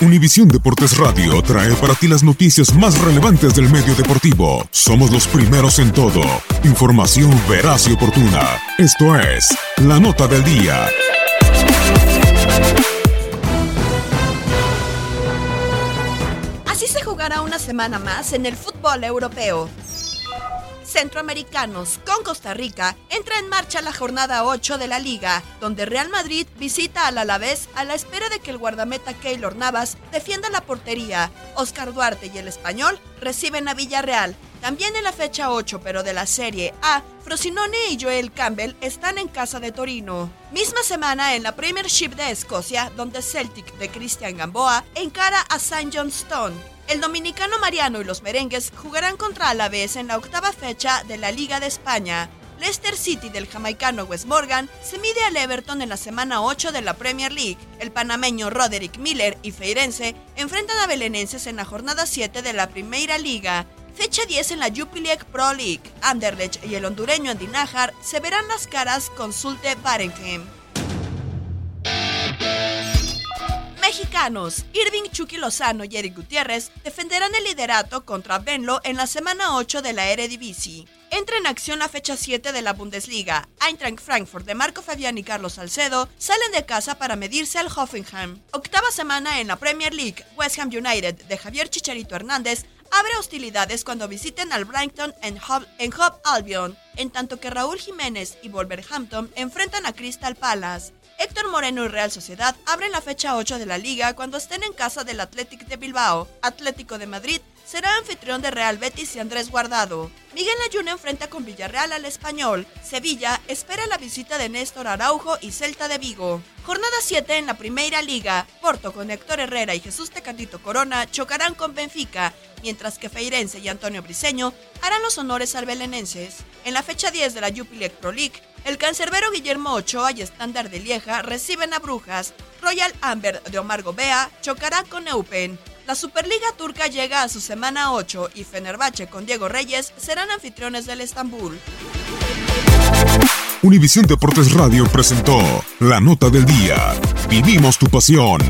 Univisión Deportes Radio trae para ti las noticias más relevantes del medio deportivo. Somos los primeros en todo. Información veraz y oportuna. Esto es La Nota del Día. Así se jugará una semana más en el fútbol europeo centroamericanos con Costa Rica, entra en marcha la jornada 8 de la liga, donde Real Madrid visita al Alavés a la espera de que el guardameta Keylor Navas defienda la portería. Oscar Duarte y el español reciben a Villarreal. También en la fecha 8, pero de la Serie A, Frosinone y Joel Campbell están en casa de Torino. Misma semana en la Premiership de Escocia, donde Celtic de Christian Gamboa encara a St. Johnstone. El dominicano Mariano y los merengues jugarán contra Alavés en la octava fecha de la Liga de España. Leicester City del jamaicano Wes Morgan se mide al Everton en la semana 8 de la Premier League. El panameño Roderick Miller y Feirense enfrentan a Belenenses en la jornada 7 de la Primera Liga. Fecha 10 en la Jupiler Pro League. Anderlecht y el hondureño Andy Najar se verán las caras con Sulte Barenhem. mexicanos, Irving Chucky Lozano y Eric Gutiérrez defenderán el liderato contra Benlo en la semana 8 de la Eredivisie. Entra en acción la fecha 7 de la Bundesliga. Eintracht Frankfurt de Marco Fabián y Carlos Salcedo salen de casa para medirse al Hoffenheim. Octava semana en la Premier League. West Ham United de Javier Chicharito Hernández abre hostilidades cuando visiten al Brighton en Hub, en Albion, en tanto que Raúl Jiménez y Wolverhampton enfrentan a Crystal Palace. Héctor Moreno y Real Sociedad abren la fecha 8 de la liga cuando estén en casa del Athletic de Bilbao. Atlético de Madrid será anfitrión de Real Betis y Andrés Guardado. Miguel Ayuna enfrenta con Villarreal al Español. Sevilla espera la visita de Néstor Araujo y Celta de Vigo. Jornada 7 en la Primera Liga. Porto con Héctor Herrera y Jesús Tecatito Corona chocarán con Benfica, mientras que Feirense y Antonio Briseño harán los honores al Belenenses. En la fecha 10 de la Jupiler Pro League, el cancerbero Guillermo Ochoa y Estándar de Lieja reciben a Brujas. Royal Amber de Omar Gobea chocará con Eupen. La Superliga Turca llega a su semana 8 y Fenerbahce con Diego Reyes serán anfitriones del Estambul. Univisión Deportes Radio presentó la nota del día. Vivimos tu pasión.